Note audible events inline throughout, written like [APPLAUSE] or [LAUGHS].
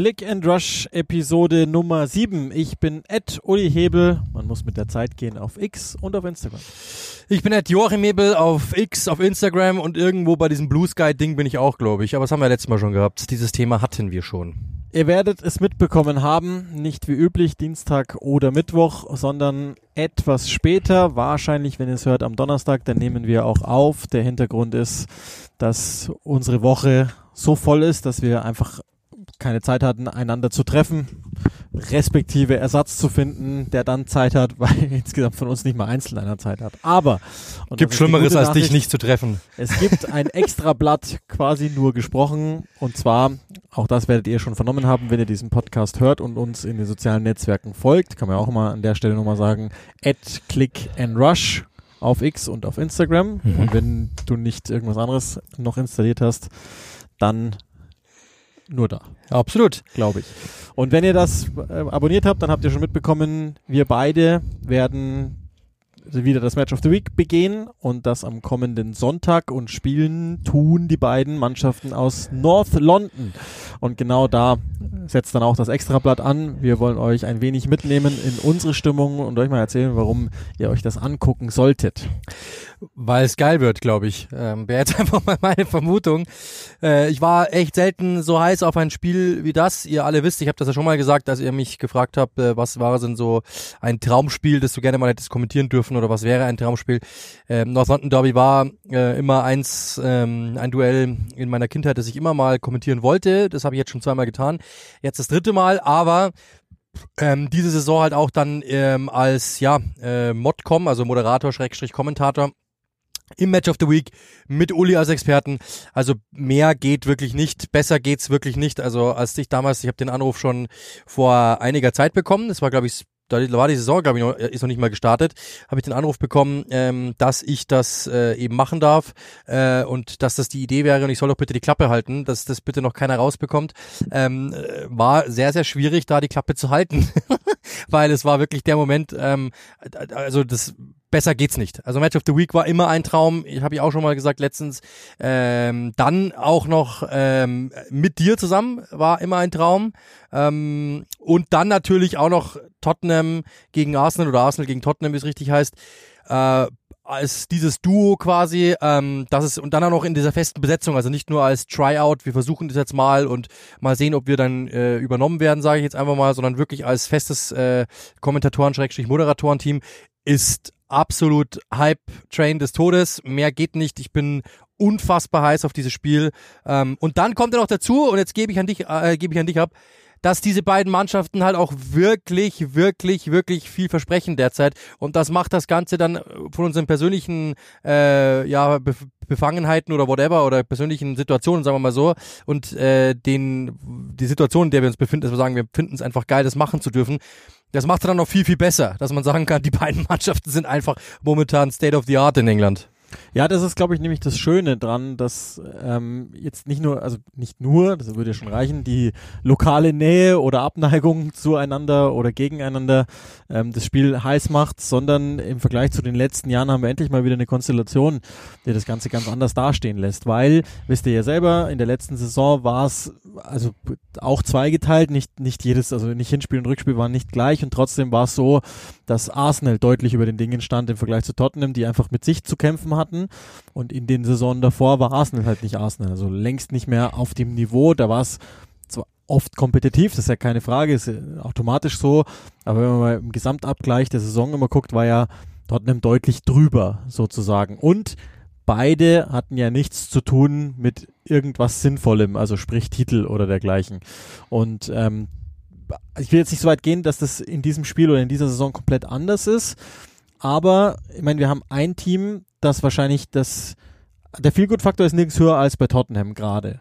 Click and Rush Episode Nummer 7. Ich bin Ed Uli Hebel. Man muss mit der Zeit gehen auf X und auf Instagram. Ich bin Ed Joachim Hebel auf X, auf Instagram und irgendwo bei diesem Blue Sky Ding bin ich auch, glaube ich. Aber das haben wir letztes Mal schon gehabt. Dieses Thema hatten wir schon. Ihr werdet es mitbekommen haben, nicht wie üblich Dienstag oder Mittwoch, sondern etwas später, wahrscheinlich, wenn ihr es hört, am Donnerstag, dann nehmen wir auch auf. Der Hintergrund ist, dass unsere Woche so voll ist, dass wir einfach keine Zeit hatten, einander zu treffen, respektive Ersatz zu finden, der dann Zeit hat, [LAUGHS] weil insgesamt von uns nicht mal einzeln einer Zeit hat. Aber und Gibt Schlimmeres, als dich nicht zu treffen. es gibt ein [LAUGHS] extra Blatt quasi nur gesprochen und zwar, auch das werdet ihr schon vernommen haben, wenn ihr diesen Podcast hört und uns in den sozialen Netzwerken folgt, kann man auch mal an der Stelle nochmal sagen, at click and rush auf X und auf Instagram Mhm. und wenn du nicht irgendwas anderes noch installiert hast, dann nur da Absolut. glaube ich. Und wenn ihr das äh, abonniert habt, dann habt ihr schon mitbekommen, wir beide werden wieder das Match of the Week begehen und das am kommenden Sonntag und spielen tun die beiden Mannschaften aus North London. Und genau da setzt dann auch das Extrablatt an. Wir wollen euch ein wenig mitnehmen in unsere Stimmung und euch mal erzählen, warum ihr euch das angucken solltet. Weil es geil wird, glaube ich. Ähm, Wäre jetzt [LAUGHS] einfach mal meine Vermutung. Äh, ich war echt selten so heiß auf ein Spiel wie das. Ihr alle wisst, ich habe das ja schon mal gesagt, als ihr mich gefragt habt, äh, was war denn so ein Traumspiel, das du gerne mal hättest kommentieren dürfen oder was wäre ein Traumspiel. Ähm, North London Derby war äh, immer eins, ähm, ein Duell in meiner Kindheit, das ich immer mal kommentieren wollte. Das habe ich jetzt schon zweimal getan. Jetzt das dritte Mal, aber ähm, diese Saison halt auch dann ähm, als ja äh, Modcom, also Moderator Schrägstrich Kommentator im Match of the Week mit Uli als Experten. Also mehr geht wirklich nicht, besser geht's wirklich nicht. Also als ich damals, ich habe den Anruf schon vor einiger Zeit bekommen. Das war glaube ich da war die Saison, glaube ich, noch, ist noch nicht mal gestartet, habe ich den Anruf bekommen, ähm, dass ich das äh, eben machen darf äh, und dass das die Idee wäre und ich soll doch bitte die Klappe halten, dass das bitte noch keiner rausbekommt. Ähm, äh, war sehr, sehr schwierig, da die Klappe zu halten, [LAUGHS] weil es war wirklich der Moment, ähm, also das besser geht's nicht. Also Match of the Week war immer ein Traum. Ich habe ich auch schon mal gesagt letztens. Ähm, dann auch noch ähm, mit dir zusammen war immer ein Traum. Ähm, und dann natürlich auch noch Tottenham gegen Arsenal oder Arsenal gegen Tottenham, wie es richtig heißt. Äh, als dieses Duo quasi, ähm, das ist und dann auch noch in dieser festen Besetzung, also nicht nur als Tryout, wir versuchen das jetzt mal und mal sehen, ob wir dann äh, übernommen werden, sage ich jetzt einfach mal, sondern wirklich als festes äh, Kommentatoren-Moderatoren-Team ist absolut Hype-Train des Todes. Mehr geht nicht. Ich bin unfassbar heiß auf dieses Spiel. Ähm, und dann kommt er noch dazu, und jetzt gebe ich an dich, äh, gebe ich an dich ab, dass diese beiden Mannschaften halt auch wirklich, wirklich, wirklich viel versprechen derzeit. Und das macht das Ganze dann von unseren persönlichen äh, ja, Bef Befangenheiten oder whatever oder persönlichen Situationen, sagen wir mal so, und äh, den die Situation, in der wir uns befinden, dass wir sagen, wir finden es einfach geil, das machen zu dürfen. Das macht es dann noch viel, viel besser, dass man sagen kann, die beiden [LAUGHS] Mannschaften sind einfach momentan State of the Art in England. Ja, das ist, glaube ich, nämlich das Schöne dran, dass ähm, jetzt nicht nur, also nicht nur, das würde ja schon reichen, die lokale Nähe oder Abneigung [LAUGHS] zueinander oder gegeneinander ähm, das Spiel heiß macht, sondern im Vergleich zu den letzten Jahren haben wir endlich mal wieder eine Konstellation, die das Ganze ganz anders dastehen lässt, weil, wisst ihr ja selber, in der letzten Saison war es also auch zweigeteilt, nicht, nicht jedes, also nicht Hinspiel und Rückspiel waren nicht gleich und trotzdem war es so, dass Arsenal deutlich über den Dingen stand im Vergleich zu Tottenham, die einfach mit sich zu kämpfen hatten. Und in den Saisonen davor war Arsenal halt nicht Arsenal, also längst nicht mehr auf dem Niveau. Da war es zwar oft kompetitiv, das ist ja keine Frage, ist automatisch so, aber wenn man mal im Gesamtabgleich der Saison immer guckt, war ja Tottenham deutlich drüber sozusagen. Und beide hatten ja nichts zu tun mit irgendwas Sinnvollem, also sprich Titel oder dergleichen. Und ähm, ich will jetzt nicht so weit gehen, dass das in diesem Spiel oder in dieser Saison komplett anders ist. Aber ich meine, wir haben ein Team, das wahrscheinlich das der Feelgood-Faktor ist nirgends höher als bei Tottenham gerade.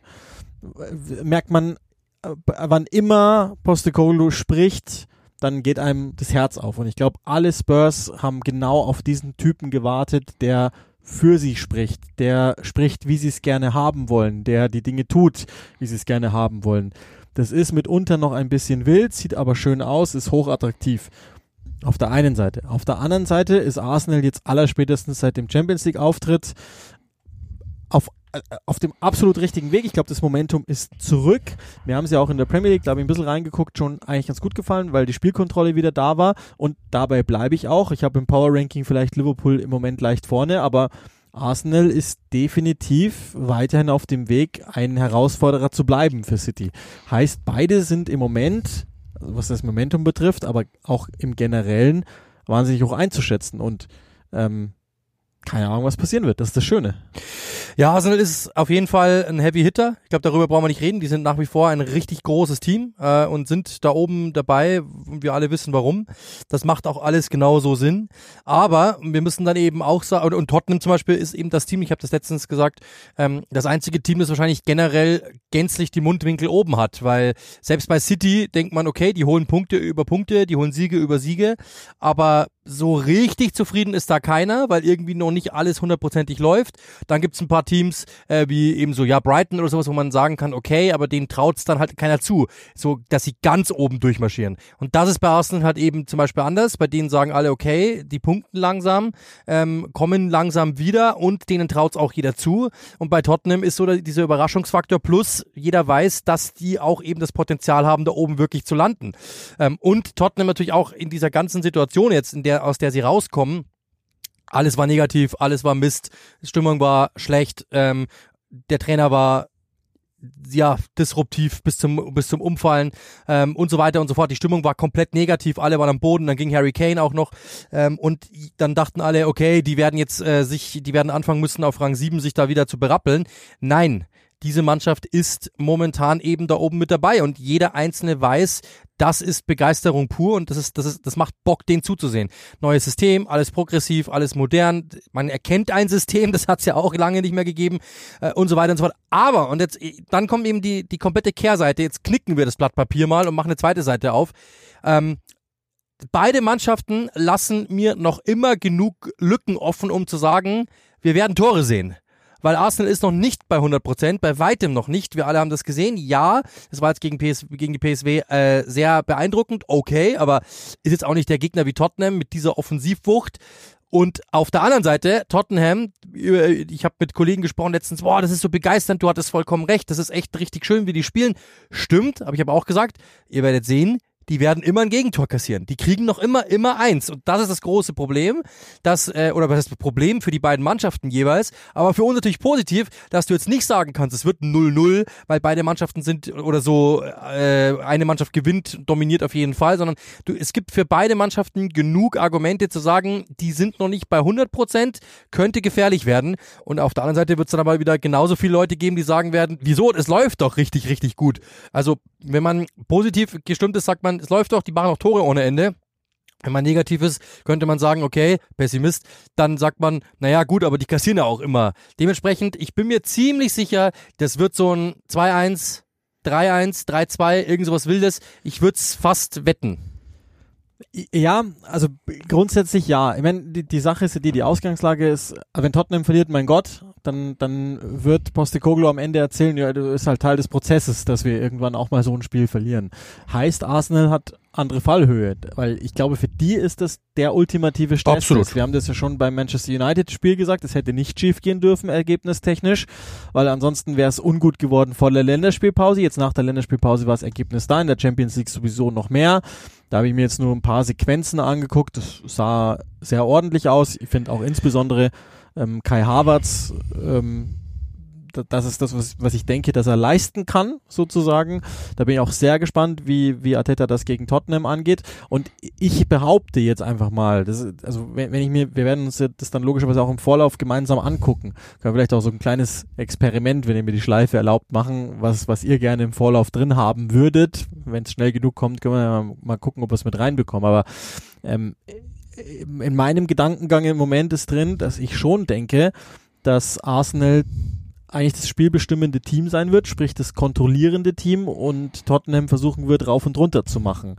Merkt man, äh, wann immer Postecoglou spricht, dann geht einem das Herz auf. Und ich glaube, alle Spurs haben genau auf diesen Typen gewartet, der für sie spricht, der spricht, wie sie es gerne haben wollen, der die Dinge tut, wie sie es gerne haben wollen. Das ist mitunter noch ein bisschen wild, sieht aber schön aus, ist hochattraktiv. Auf der einen Seite. Auf der anderen Seite ist Arsenal jetzt allerspätestens seit dem Champions League Auftritt auf, äh, auf dem absolut richtigen Weg. Ich glaube, das Momentum ist zurück. Wir haben sie ja auch in der Premier League, glaube ich, ein bisschen reingeguckt, schon eigentlich ganz gut gefallen, weil die Spielkontrolle wieder da war. Und dabei bleibe ich auch. Ich habe im Power Ranking vielleicht Liverpool im Moment leicht vorne, aber Arsenal ist definitiv weiterhin auf dem Weg, ein Herausforderer zu bleiben für City. Heißt, beide sind im Moment, was das Momentum betrifft, aber auch im Generellen wahnsinnig hoch einzuschätzen. Und ähm, keine Ahnung, was passieren wird. Das ist das Schöne. Ja, Arsenal ist auf jeden Fall ein Heavy Hitter. Ich glaube, darüber brauchen wir nicht reden. Die sind nach wie vor ein richtig großes Team äh, und sind da oben dabei. Wir alle wissen warum. Das macht auch alles genauso Sinn. Aber wir müssen dann eben auch sagen, und, und Tottenham zum Beispiel ist eben das Team, ich habe das letztens gesagt, ähm, das einzige Team, das wahrscheinlich generell gänzlich die Mundwinkel oben hat. Weil selbst bei City denkt man, okay, die holen Punkte über Punkte, die holen Siege über Siege. Aber so richtig zufrieden ist da keiner, weil irgendwie noch nicht alles hundertprozentig läuft. Dann gibt's ein paar Teams, äh, wie eben so, ja, Brighton oder sowas, wo man sagen kann, okay, aber denen traut's dann halt keiner zu, so, dass sie ganz oben durchmarschieren. Und das ist bei Arsenal halt eben zum Beispiel anders. Bei denen sagen alle, okay, die punkten langsam, ähm, kommen langsam wieder und denen traut's auch jeder zu. Und bei Tottenham ist so dieser Überraschungsfaktor plus jeder weiß, dass die auch eben das Potenzial haben, da oben wirklich zu landen. Ähm, und Tottenham natürlich auch in dieser ganzen Situation jetzt, in der, aus der sie rauskommen, alles war negativ, alles war Mist, Stimmung war schlecht, ähm, der Trainer war ja disruptiv bis zum bis zum Umfallen ähm, und so weiter und so fort. Die Stimmung war komplett negativ, alle waren am Boden. Dann ging Harry Kane auch noch ähm, und dann dachten alle, okay, die werden jetzt äh, sich, die werden anfangen müssen auf Rang 7 sich da wieder zu berappeln. Nein, diese Mannschaft ist momentan eben da oben mit dabei und jeder einzelne weiß, das ist Begeisterung pur und das ist, das ist, das macht Bock, den zuzusehen. Neues System, alles progressiv, alles modern. Man erkennt ein System, das hat es ja auch lange nicht mehr gegeben äh, und so weiter und so fort. Aber und jetzt, dann kommt eben die die komplette Kehrseite. Jetzt knicken wir das Blatt Papier mal und machen eine zweite Seite auf. Ähm, beide Mannschaften lassen mir noch immer genug Lücken offen, um zu sagen, wir werden Tore sehen weil Arsenal ist noch nicht bei 100 Prozent, bei weitem noch nicht. Wir alle haben das gesehen. Ja, es war jetzt gegen, PS, gegen die PSW äh, sehr beeindruckend, okay, aber ist jetzt auch nicht der Gegner wie Tottenham mit dieser Offensivwucht. Und auf der anderen Seite, Tottenham, ich habe mit Kollegen gesprochen letztens, boah, das ist so begeisternd, du hattest vollkommen recht, das ist echt richtig schön, wie die spielen. Stimmt, aber ich habe auch gesagt, ihr werdet sehen, die werden immer ein Gegentor kassieren. Die kriegen noch immer, immer eins. Und das ist das große Problem, dass, äh, oder was ist das Problem für die beiden Mannschaften jeweils, aber für uns natürlich positiv, dass du jetzt nicht sagen kannst, es wird 0-0, weil beide Mannschaften sind oder so, äh, eine Mannschaft gewinnt, dominiert auf jeden Fall, sondern du, es gibt für beide Mannschaften genug Argumente zu sagen, die sind noch nicht bei 100 Prozent, könnte gefährlich werden. Und auf der anderen Seite wird es dann aber wieder genauso viele Leute geben, die sagen werden, wieso, es läuft doch richtig, richtig gut. Also, wenn man positiv gestimmt ist, sagt man, es läuft doch, die machen auch Tore ohne Ende. Wenn man negativ ist, könnte man sagen, okay, Pessimist, dann sagt man, naja gut, aber die kassieren ja auch immer. Dementsprechend, ich bin mir ziemlich sicher, das wird so ein 2-1, 3-1, 3-2, irgend sowas Wildes. Ich würde es fast wetten. Ja, also grundsätzlich ja. Ich meine, die, die Sache ist die, die Ausgangslage ist, wenn Tottenham verliert, mein Gott, dann, dann wird Postecoglou am Ende erzählen, ja, du ist halt Teil des Prozesses, dass wir irgendwann auch mal so ein Spiel verlieren. Heißt, Arsenal hat andere Fallhöhe, weil ich glaube, für die ist das der ultimative Stress. Absolut. Wir haben das ja schon beim Manchester United Spiel gesagt, es hätte nicht schief gehen dürfen, ergebnistechnisch, weil ansonsten wäre es ungut geworden vor der Länderspielpause. Jetzt nach der Länderspielpause war das Ergebnis da, in der Champions League sowieso noch mehr. Da habe ich mir jetzt nur ein paar Sequenzen angeguckt, das sah sehr ordentlich aus. Ich finde auch insbesondere ähm, Kai Havertz ähm, das ist das, was, was ich denke, dass er leisten kann, sozusagen. Da bin ich auch sehr gespannt, wie, wie Arteta das gegen Tottenham angeht. Und ich behaupte jetzt einfach mal, das also wenn, wenn ich mir, wir werden uns das dann logischerweise auch im Vorlauf gemeinsam angucken. Können wir vielleicht auch so ein kleines Experiment, wenn ihr mir die Schleife erlaubt, machen, was, was ihr gerne im Vorlauf drin haben würdet. Wenn es schnell genug kommt, können wir mal, mal gucken, ob wir es mit reinbekommen. Aber ähm, in meinem Gedankengang im Moment ist drin, dass ich schon denke, dass Arsenal eigentlich das spielbestimmende Team sein wird, sprich das kontrollierende Team und Tottenham versuchen wird, rauf und runter zu machen.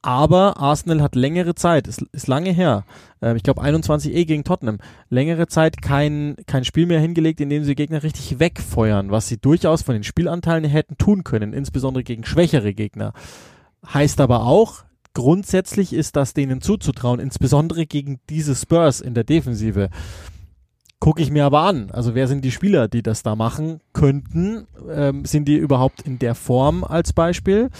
Aber Arsenal hat längere Zeit, ist, ist lange her, äh, ich glaube 21 E gegen Tottenham, längere Zeit kein, kein Spiel mehr hingelegt, in dem sie Gegner richtig wegfeuern, was sie durchaus von den Spielanteilen hätten tun können, insbesondere gegen schwächere Gegner. Heißt aber auch, grundsätzlich ist das denen zuzutrauen, insbesondere gegen diese Spurs in der Defensive. Gucke ich mir aber an. Also wer sind die Spieler, die das da machen könnten? Ähm, sind die überhaupt in der Form als Beispiel?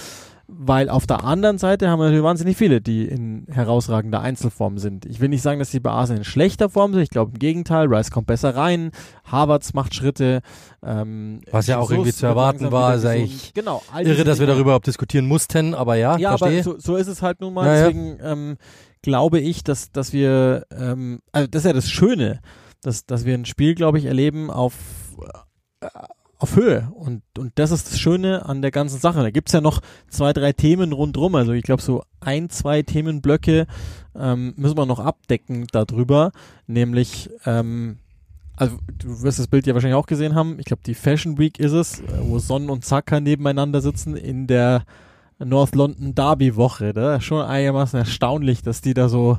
Weil auf der anderen Seite haben wir natürlich wahnsinnig viele, die in herausragender Einzelform sind. Ich will nicht sagen, dass die bei Arsenal in schlechter Form sind. Ich glaube im Gegenteil. Rice kommt besser rein. Harvards macht Schritte. Ähm, Was ja auch irgendwie zu erwarten war, ist gesund. eigentlich genau, Irre, dass wir darüber überhaupt diskutieren mussten, aber ja, Ja, verstehe. aber so, so ist es halt nun mal. Ja, ja. Deswegen ähm, glaube ich, dass, dass wir, ähm, also das ist ja das Schöne, dass, dass wir ein Spiel, glaube ich, erleben auf, äh, auf Höhe. Und, und das ist das Schöne an der ganzen Sache. Da gibt's ja noch zwei, drei Themen rundrum. Also ich glaube, so ein, zwei Themenblöcke ähm, müssen wir noch abdecken darüber. Nämlich, ähm, also du wirst das Bild ja wahrscheinlich auch gesehen haben. Ich glaube, die Fashion Week ist es, äh, wo Son und Saka nebeneinander sitzen in der North London Derby Woche. Da ist schon einigermaßen erstaunlich, dass die da so.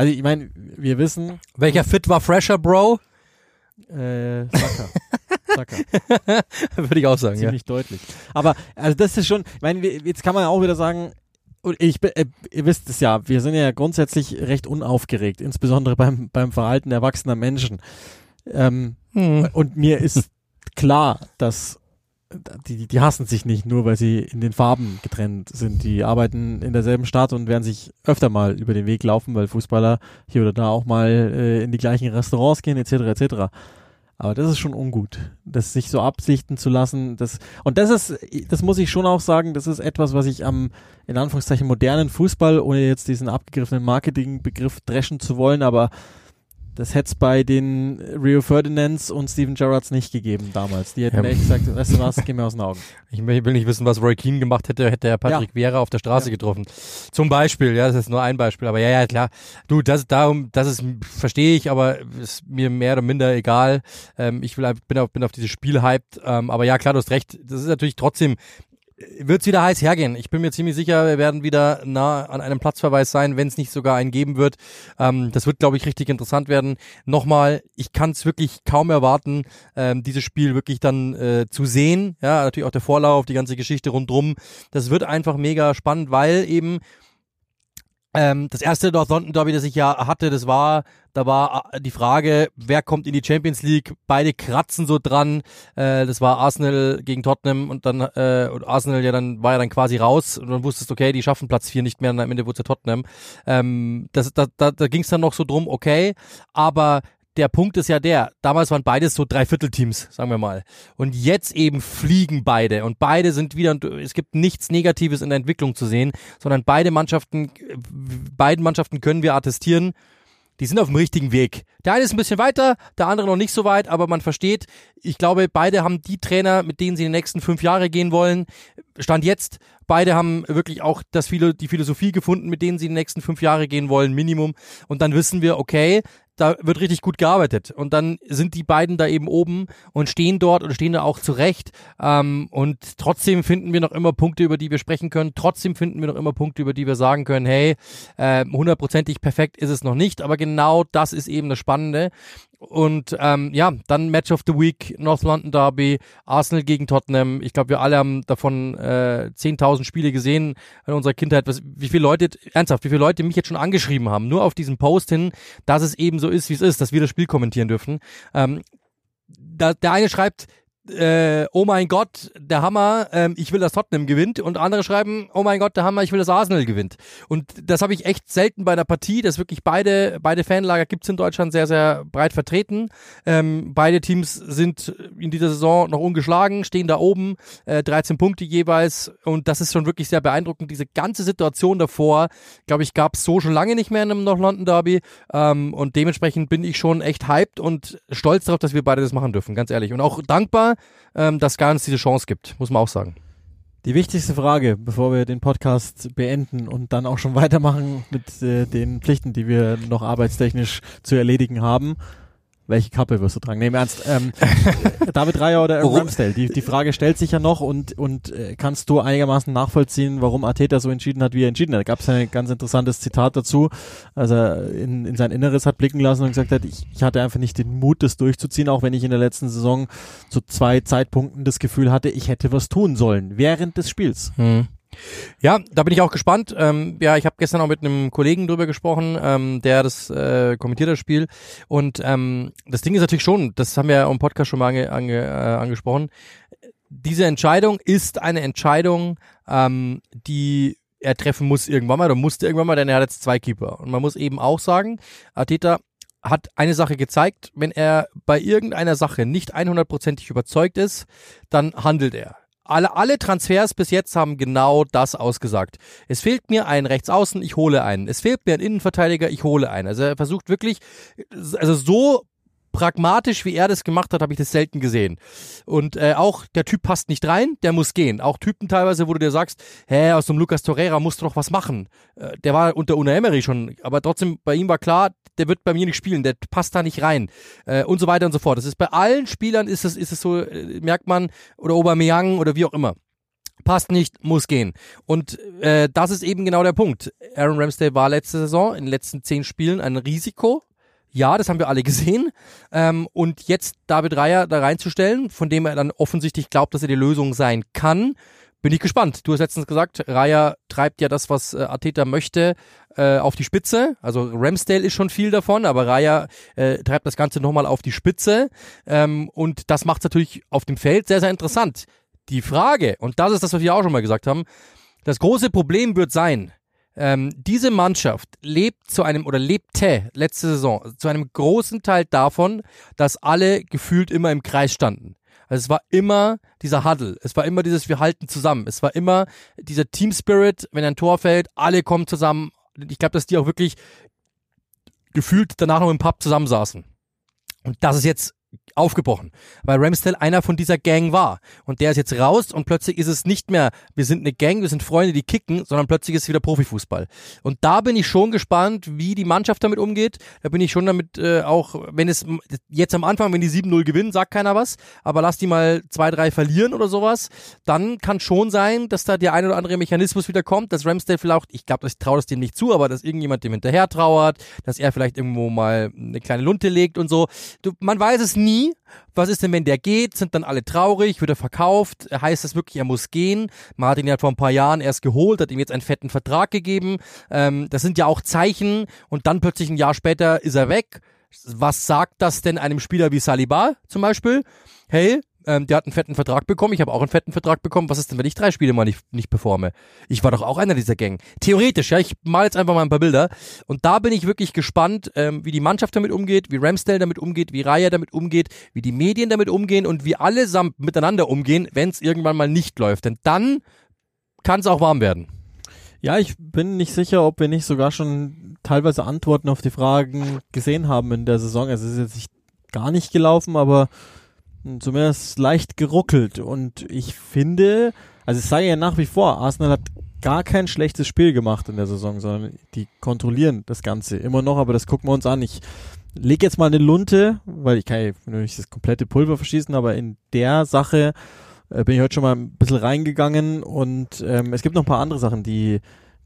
Also ich meine, wir wissen, Welcher Fit war fresher, Bro? äh, Saka. [LAUGHS] [LAUGHS] Saka. Würde ich auch sagen, ja. ziemlich deutlich. Aber also das ist schon, ich meine, jetzt kann man ja auch wieder sagen, und ich, äh, ihr wisst es ja, wir sind ja grundsätzlich recht unaufgeregt, insbesondere beim, beim Verhalten erwachsener Menschen. Ähm, Hm. und mir ist klar, dass die, die hassen sich nicht nur, weil sie in den Farben getrennt sind. Die arbeiten in derselben Stadt und werden sich öfter mal über den Weg laufen, weil Fußballer hier oder da auch mal äh, in die gleichen Restaurants gehen, etc. etc. Aber das ist schon ungut, das sich so absichten zu lassen. Das, und das ist, das muss ich schon auch sagen, das ist etwas, was ich am, in Anführungszeichen, modernen Fußball, ohne jetzt diesen abgegriffenen Marketingbegriff dreschen zu wollen, aber das hätte es bei den Rio Ferdinands und Steven Gerrards nicht gegeben damals. Die hätten Ja. echt gesagt, weißt du was, geh mir aus den Augen. [LAUGHS] Ich will nicht wissen, was Roy Keane gemacht hätte, hätte er Patrick Vieira auf der Straße Ja. getroffen. Zum Beispiel, ja, das ist nur ein Beispiel, aber ja, ja, klar. Du, das, darum, das ist, verstehe ich, aber ist mir mehr oder minder egal. Ähm, ich will, bin auf, bin auf dieses Spiel hyped, ähm, aber ja, klar, du hast recht. Das ist natürlich trotzdem, wird's wieder heiß hergehen. Ich bin mir ziemlich sicher, wir werden wieder nah an einem Platzverweis sein, wenn es nicht sogar einen geben wird. Ähm, das wird, glaube ich, richtig interessant werden. Nochmal, ich kann es wirklich kaum erwarten, ähm, dieses Spiel wirklich dann äh, zu sehen. Ja, natürlich auch der Vorlauf, die ganze Geschichte rundrum. Das wird einfach mega spannend, weil eben ähm, das erste North London Derby, das ich ja hatte, das war, da war äh, die Frage, wer kommt in die Champions League? Beide kratzen so dran. Äh, das war Arsenal gegen Tottenham und dann äh, und Arsenal ja dann war ja dann quasi raus und dann wusstest okay, die schaffen Platz vier nicht mehr. Und am Ende wurde es ja Tottenham. Ähm, das, da da, da ging es dann noch so drum, okay, aber der Punkt ist ja der, damals waren beides so Dreiviertelteams, sagen wir mal. Und jetzt eben fliegen beide und beide sind wieder, es gibt nichts Negatives in der Entwicklung zu sehen, sondern beide Mannschaften, beiden Mannschaften können wir attestieren, die sind auf dem richtigen Weg. Der eine ist ein bisschen weiter, der andere noch nicht so weit, aber man versteht, ich glaube, beide haben die Trainer, mit denen sie in den nächsten fünf Jahre gehen wollen. Stand jetzt, beide haben wirklich auch das die Philosophie gefunden, mit denen sie in den nächsten fünf Jahre gehen wollen, Minimum. Und dann wissen wir, okay, da wird richtig gut gearbeitet. Und dann sind die beiden da eben oben und stehen dort und stehen da auch zurecht. Ähm, und trotzdem finden wir noch immer Punkte, über die wir sprechen können. Trotzdem finden wir noch immer Punkte, über die wir sagen können, hey, äh, hundertprozentig perfekt ist es noch nicht. Aber genau das ist eben das Spannende. Und ähm, ja, dann Match of the Week, North London Derby, Arsenal gegen Tottenham. Ich glaube, wir alle haben davon äh, 10.000 Spiele gesehen in unserer Kindheit. Was, wie viele Leute, ernsthaft, wie viele Leute mich jetzt schon angeschrieben haben, nur auf diesen Post hin, dass es eben so ist, wie es ist, dass wir das Spiel kommentieren dürfen. Ähm, da, der eine schreibt, äh, oh mein Gott, der Hammer, ähm, ich will, dass Tottenham gewinnt. Und andere schreiben, oh mein Gott, der Hammer, ich will, dass Arsenal gewinnt. Und das habe ich echt selten bei einer Partie, dass wirklich beide, beide Fanlager gibt's in Deutschland sehr, sehr breit vertreten. Ähm, beide Teams sind in dieser Saison noch ungeschlagen, stehen da oben, äh, 13 Punkte jeweils. Und das ist schon wirklich sehr beeindruckend. Diese ganze Situation davor, glaube ich, gab's so schon lange nicht mehr in einem North London Derby. Ähm, und dementsprechend bin ich schon echt hyped und stolz darauf, dass wir beide das machen dürfen, ganz ehrlich. Und auch dankbar, ähm, dass gar uns diese Chance gibt, muss man auch sagen. Die wichtigste Frage, bevor wir den Podcast beenden und dann auch schon [LAUGHS] weitermachen mit äh, den Pflichten, die wir noch arbeitstechnisch zu erledigen haben. Welche Kappe wirst du tragen? Nee, im Ernst, ähm, [LAUGHS] David Raya oder Aaron Ramsdale, die, die Frage stellt sich ja noch und, und äh, kannst du einigermaßen nachvollziehen, warum Arteta so entschieden hat, wie er entschieden hat. Da gab es ein ganz interessantes Zitat dazu, als er in, in sein Inneres hat blicken lassen und gesagt hat, ich, ich hatte einfach nicht den Mut, das durchzuziehen, auch wenn ich in der letzten Saison zu zwei Zeitpunkten das Gefühl hatte, ich hätte was tun sollen, während des Spiels. Hm. Ja, da bin ich auch gespannt. Ähm, ja, ich habe gestern auch mit einem Kollegen drüber gesprochen, ähm, der das äh, kommentiert das Spiel. Und ähm, das Ding ist natürlich schon, das haben wir ja im Podcast schon mal ange, ange, äh, angesprochen. Diese Entscheidung ist eine Entscheidung, ähm, die er treffen muss irgendwann mal, oder musste irgendwann mal, denn er hat jetzt zwei Keeper. Und man muss eben auch sagen, Arteta hat eine Sache gezeigt, wenn er bei irgendeiner Sache nicht 100%ig überzeugt ist, dann handelt er. Alle, alle Transfers bis jetzt haben genau das ausgesagt. Es fehlt mir ein Rechtsaußen, ich hole einen. Es fehlt mir ein Innenverteidiger, ich hole einen. Also er versucht wirklich, also so pragmatisch, wie er das gemacht hat, habe ich das selten gesehen. Und äh, auch der Typ passt nicht rein, der muss gehen. Auch Typen teilweise, wo du dir sagst, hä, aus dem Lucas Torreira musst du doch was machen. Äh, der war unter Una Emery schon, aber trotzdem, bei ihm war klar, der wird bei mir nicht spielen, der passt da nicht rein. Äh, und so weiter und so fort. Das ist bei allen Spielern ist es, ist es so, äh, merkt man, oder Aubameyang oder wie auch immer passt nicht, muss gehen. Und äh, das ist eben genau der Punkt. Aaron Ramsdale war letzte Saison in den letzten zehn Spielen ein Risiko. Ja, das haben wir alle gesehen. Ähm, und jetzt David Reier da reinzustellen, von dem er dann offensichtlich glaubt, dass er die Lösung sein kann, bin ich gespannt. Du hast letztens gesagt, Reier treibt ja das, was äh, Arteta möchte, äh, auf die Spitze. Also Ramsdale ist schon viel davon, aber Reier äh, treibt das Ganze nochmal auf die Spitze. Ähm, und das macht es natürlich auf dem Feld sehr, sehr interessant. Die Frage, und das ist das, was wir auch schon mal gesagt haben, das große Problem wird sein, ähm, diese Mannschaft lebt zu einem oder lebte letzte Saison zu einem großen Teil davon, dass alle gefühlt immer im Kreis standen. Also es war immer dieser Huddle, es war immer dieses wir halten zusammen, es war immer dieser Team Spirit, wenn ein Tor fällt, alle kommen zusammen. Ich glaube, dass die auch wirklich gefühlt danach noch im Pub zusammensaßen. Und das ist jetzt aufgebrochen, weil Ramsdale einer von dieser Gang war. Und der ist jetzt raus und plötzlich ist es nicht mehr, wir sind eine Gang, wir sind Freunde, die kicken, sondern plötzlich ist es wieder Profifußball. Und da bin ich schon gespannt, wie die Mannschaft damit umgeht. Da bin ich schon damit äh, auch, wenn es jetzt am Anfang, wenn die 7-0 gewinnen, sagt keiner was, aber lass die mal 2-3 verlieren oder sowas, dann kann schon sein, dass da der ein oder andere Mechanismus wieder kommt, dass Ramsdale vielleicht, ich glaube, ich traue das dem nicht zu, aber dass irgendjemand dem hinterher trauert, dass er vielleicht irgendwo mal eine kleine Lunte legt und so. Du, man weiß es nie, was ist denn, wenn der geht? Sind dann alle traurig? Wird er verkauft? Heißt das wirklich, er muss gehen? Man hat ihn ja vor ein paar Jahren erst geholt, hat ihm jetzt einen fetten Vertrag gegeben. Ähm, das sind ja auch Zeichen. Und dann plötzlich ein Jahr später ist er weg. Was sagt das denn einem Spieler wie Saliba zum Beispiel? Hey, ähm, der hat einen fetten Vertrag bekommen, ich habe auch einen fetten Vertrag bekommen. Was ist denn, wenn ich drei Spiele mal nicht, nicht performe? Ich war doch auch einer dieser Gang. Theoretisch, ja, ich mal jetzt einfach mal ein paar Bilder. Und da bin ich wirklich gespannt, ähm, wie die Mannschaft damit umgeht, wie Ramsdale damit umgeht, wie Raya damit umgeht, wie die Medien damit umgehen und wie allesamt miteinander umgehen, wenn es irgendwann mal nicht läuft. Denn dann kann es auch warm werden. Ja, ich bin nicht sicher, ob wir nicht sogar schon teilweise Antworten auf die Fragen gesehen haben in der Saison. Also es ist jetzt nicht gar nicht gelaufen, aber zumindest leicht geruckelt. Und ich finde, also ich sage ja nach wie vor, Arsenal hat gar kein schlechtes Spiel gemacht in der Saison, sondern die kontrollieren das Ganze immer noch, aber das gucken wir uns an. Ich lege jetzt mal eine Lunte, weil ich kann ja nicht das komplette Pulver verschießen, aber in der Sache äh, bin ich heute schon mal ein bisschen reingegangen und ähm, es gibt noch ein paar andere Sachen, die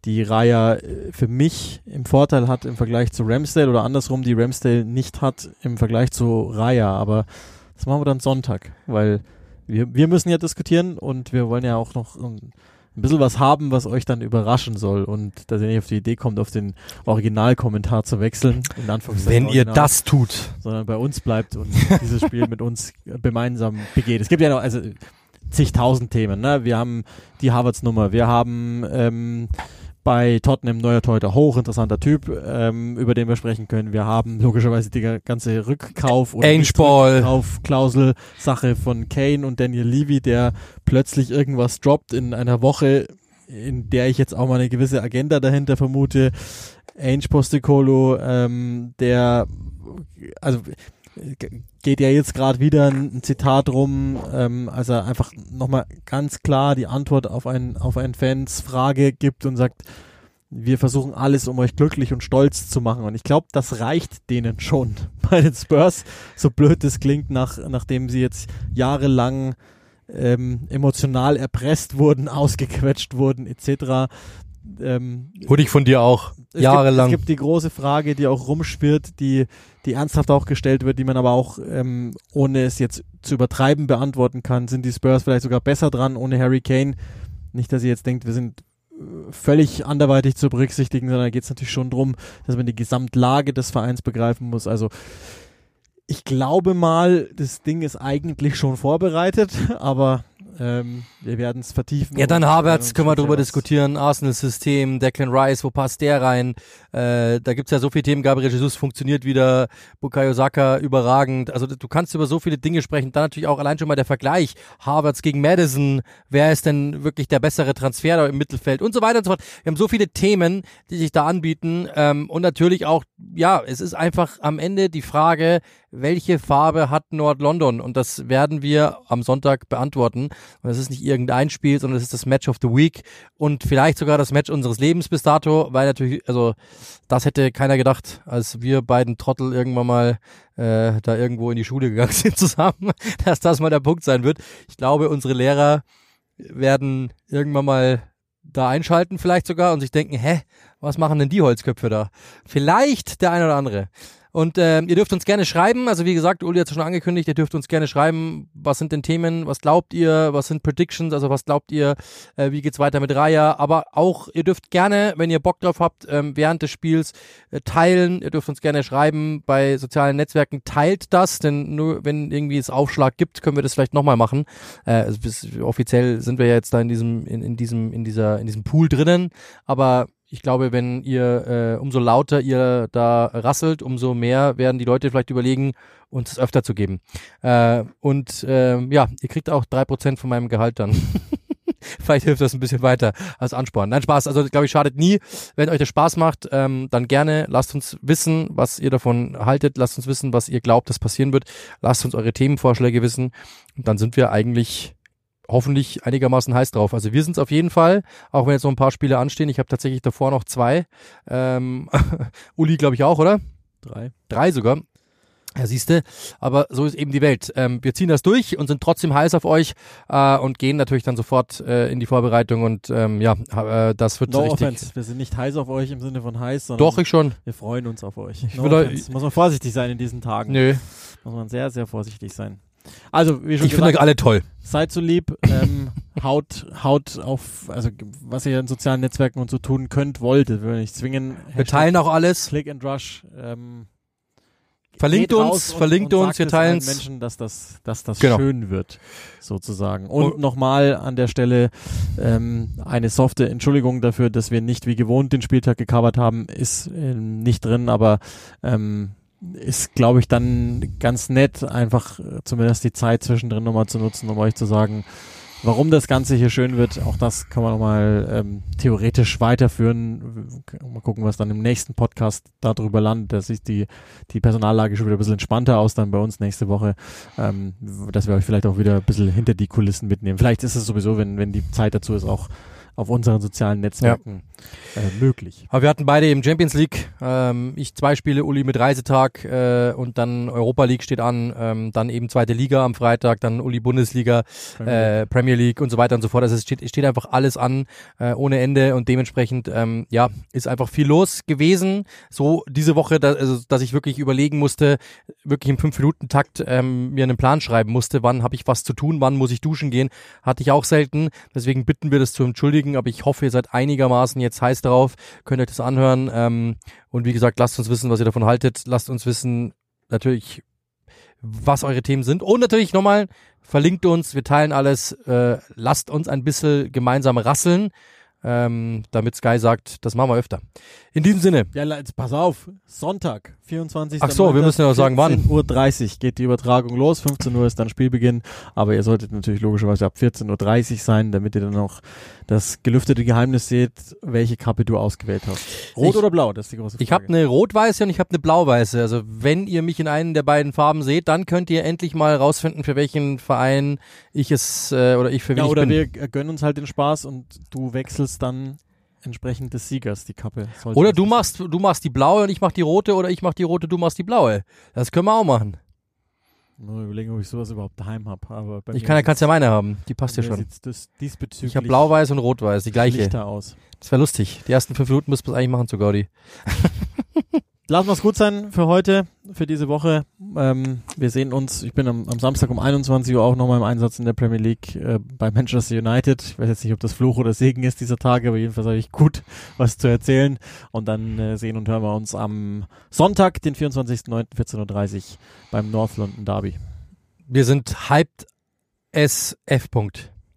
die Raya äh, für mich im Vorteil hat im Vergleich zu Ramsdale oder andersrum, die Ramsdale nicht hat im Vergleich zu Raya, aber das machen wir dann Sonntag, weil wir, wir müssen ja diskutieren und wir wollen ja auch noch ein, bisschen was haben, was euch dann überraschen soll und dass ihr nicht auf die Idee kommt, auf den Originalkommentar zu wechseln, in Anführungszeichen Wenn ihr Original, das tut. sondern bei uns bleibt und [LAUGHS] dieses Spiel mit uns gemeinsam begeht. Es gibt ja noch, also zigtausend Themen, ne? Wir haben die Harvards-Nummer, wir haben ähm, bei Tottenham neuer Torhüter, hochinteressanter Typ, ähm, über den wir sprechen können. Wir haben logischerweise die ganze Rückkauf oder Aingeball. Rückkauf-Klausel Sache von Kane und Daniel Levy, der plötzlich irgendwas droppt in einer Woche, in der ich jetzt auch mal eine gewisse Agenda dahinter vermute. Ainge Postecolo, ähm, der also geht ja jetzt gerade wieder ein, Zitat rum, ähm, als er einfach nochmal ganz klar die Antwort auf ein auf ein Fans Frage gibt und sagt, wir versuchen alles, um euch glücklich und stolz zu machen. Und ich glaube, das reicht denen schon [LAUGHS] bei den Spurs, so blöd das klingt, nach, nachdem sie jetzt jahrelang ähm, emotional erpresst wurden, [LAUGHS] ausgequetscht wurden, etc. Ähm, Wurde ich von dir auch es jahrelang. Gibt, es gibt die große Frage, die auch rumschwirrt, die, die ernsthaft auch gestellt wird, die man aber auch, ähm, ohne es jetzt zu übertreiben, beantworten kann. Sind die Spurs vielleicht sogar besser dran ohne Harry Kane? Nicht, dass ihr jetzt denkt, wir sind äh, völlig anderweitig zu berücksichtigen, sondern da geht es natürlich schon darum, dass man die Gesamtlage des Vereins begreifen muss. Also ich glaube mal, das Ding ist eigentlich schon vorbereitet, [LAUGHS] aber ähm, wir werden es vertiefen. Ja, dann Havertz, können wir drüber was- diskutieren. Arsenal-System, Declan Rice, wo passt der rein? Äh, da gibt's ja so viele Themen. Gabriel Jesus funktioniert wieder, Bukayo Saka überragend. Also du kannst über so viele Dinge sprechen. Dann natürlich auch allein schon mal der Vergleich. Havertz gegen Madison. Wer ist denn wirklich der bessere Transfer da im Mittelfeld? Und so weiter und so fort. Wir haben so viele Themen, die sich da anbieten. Ähm, und natürlich auch, ja, es ist einfach am Ende die Frage, welche Farbe hat Nord-London? Und das werden wir am Sonntag beantworten. Und das ist nicht irgendein Spiel, sondern es ist das Match of the Week und vielleicht sogar das Match unseres Lebens bis dato, weil natürlich, also das hätte keiner gedacht, als wir beiden Trottel irgendwann mal äh, da irgendwo in die Schule gegangen [LAUGHS] sind zusammen, dass das mal der Punkt sein wird. Ich glaube, unsere Lehrer werden irgendwann mal da einschalten vielleicht sogar und sich denken, hä, was machen denn die Holzköpfe da? Vielleicht der eine oder andere. Und ähm, ihr dürft uns gerne schreiben, also wie gesagt, Uli hat es schon angekündigt, ihr dürft uns gerne schreiben, was sind denn Themen, was glaubt ihr, was sind Predictions, also was glaubt ihr, äh, wie geht's weiter mit Raya, aber auch, ihr dürft gerne, wenn ihr Bock drauf habt, ähm, während des Spiels äh, teilen, ihr dürft uns gerne schreiben bei sozialen Netzwerken, teilt das, denn nur wenn irgendwie es Aufschlag gibt, können wir das vielleicht nochmal machen. Äh, also bis, offiziell sind wir ja jetzt da in diesem, in, in diesem, in dieser, in diesem Pool drinnen, aber ich glaube, wenn ihr, äh, umso lauter ihr da rasselt, umso mehr werden die Leute vielleicht überlegen, uns es öfter zu geben. Äh, und ähm, ja, ihr kriegt auch drei Prozent von meinem Gehalt dann. [LAUGHS] Vielleicht hilft das ein bisschen weiter als Ansporn. Nein, Spaß. Also, glaube ich, schadet nie. Wenn euch das Spaß macht, ähm, dann gerne. Lasst uns wissen, was ihr davon haltet. Lasst uns wissen, was ihr glaubt, dass passieren wird. Lasst uns eure Themenvorschläge wissen. Und dann sind wir eigentlich hoffentlich einigermaßen heiß drauf. Also wir sind es auf jeden Fall, auch wenn jetzt noch ein paar Spiele anstehen. Ich habe tatsächlich davor noch zwei. Ähm, [LAUGHS] Uli, glaube ich, auch, oder? Drei. Drei sogar. Ja, siehste, aber so ist eben die Welt. Ähm, wir ziehen das durch und sind trotzdem heiß auf euch äh, und gehen natürlich dann sofort äh, in die Vorbereitung und ähm, ja, äh, das wird so No richtig. offense. Wir sind nicht heiß auf euch im Sinne von heiß, sondern Doch, ich schon. wir freuen uns auf euch. Ich No will euch- offense. Muss man vorsichtig sein in diesen Tagen. Nö, Muss man sehr, sehr vorsichtig sein. Also, wie schon ich finde alle toll. seid so lieb, ähm, [LAUGHS] haut, haut auf, also was ihr in sozialen Netzwerken und so tun könnt, wollt, will ich nicht zwingen. Wir teilen auch alles. Click and Rush. Ähm, Verlinkt uns, und- verlinkt und uns, wir es allen teilen's. Menschen, dass das, dass das Genau. schön wird, sozusagen. Und Und- nochmal an der Stelle ähm, eine softe Entschuldigung dafür, dass wir nicht wie gewohnt den Spieltag gecovert haben, ist ähm, nicht drin, aber ähm, ist, glaube ich, dann ganz nett, einfach äh, zumindest die Zeit zwischendrin nochmal zu nutzen, um euch zu sagen, warum das Ganze hier schön wird. Auch das kann man nochmal ähm, theoretisch weiterführen. Mal gucken, was dann im nächsten Podcast darüber landet. Da sieht die, die Personallage schon wieder ein bisschen entspannter aus dann bei uns nächste Woche, ähm, dass wir euch vielleicht auch wieder ein bisschen hinter die Kulissen mitnehmen. Vielleicht ist es sowieso, wenn, wenn die Zeit dazu ist, auch auf unseren sozialen Netzwerken äh, möglich. Aber wir hatten beide im Champions League. Ähm, ich zwei Spiele, Uli mit Reisetag äh, und dann Europa League steht an. Ähm, dann eben zweite Liga am Freitag, dann Uli Bundesliga, äh, Premier League und so weiter und so fort. Also es steht, steht einfach alles an äh, ohne Ende und dementsprechend ähm, ja ist einfach viel los gewesen. So diese Woche, da, also, dass ich wirklich überlegen musste, wirklich im fünf Minuten Takt ähm, mir einen Plan schreiben musste. Wann habe ich was zu tun? Wann muss ich duschen gehen? Hatte ich auch selten. Deswegen bitten wir das zu entschuldigen. Aber ich hoffe, ihr seid einigermaßen jetzt heiß drauf. Könnt euch das anhören. Ähm, und wie gesagt, lasst uns wissen, was ihr davon haltet. Lasst uns wissen, natürlich, was eure Themen sind. Und natürlich nochmal, verlinkt uns, wir teilen alles. Äh, lasst uns ein bisschen gemeinsam rasseln, ähm, damit Sky sagt, das machen wir öfter. In diesem Sinne, Ja, jetzt pass auf. Sonntag, 24. Ach so, wir müssen ja noch sagen, wann. 14.30 Uhr geht die Übertragung los. 15 Uhr ist dann Spielbeginn. Aber ihr solltet natürlich logischerweise ab 14.30 Uhr sein, damit ihr dann noch das gelüftete Geheimnis seht, welche Kappe du ausgewählt hast. Rot Ich- oder blau? Das ist die große Frage. ich habe eine rot-weiße und ich habe eine blau-weiße. Also wenn ihr mich in einen der beiden Farben seht, dann könnt ihr endlich mal rausfinden, für welchen Verein ich es äh, oder ich für wen ja, ich oder bin. wir äh, gönnen uns halt den Spaß und du wechselst dann entsprechend des Siegers die Kappe. Oder du machst, du machst die blaue und ich mach die rote oder ich mach die rote, du machst die blaue. Das können wir auch machen. Mal überlegen, ob ich sowas überhaupt daheim habe. Aber Ich kann kannst ja meine haben. Die passt ja schon. Das diesbezüglich Ich habe blau-weiß und rot-weiß, die gleiche. aus. Das wäre lustig. Die ersten fünf Minuten müssten wir eigentlich machen zu Gaudi. [LAUGHS] Lassen wir gut sein für heute, für diese Woche. Ähm, wir sehen uns, ich bin am, am Samstag um 21 Uhr auch nochmal im Einsatz in der Premier League äh, bei Manchester United. Ich weiß jetzt nicht, ob das Fluch oder Segen ist dieser Tage, aber jedenfalls habe ich gut [LAUGHS] was zu erzählen. Und dann äh, sehen und hören wir uns am Sonntag, den 24.09.14.30 Uhr beim North London Derby. Wir sind hyped SF.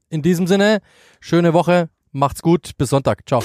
In diesem Sinne, schöne Woche, macht's gut, bis Sonntag. Ciao.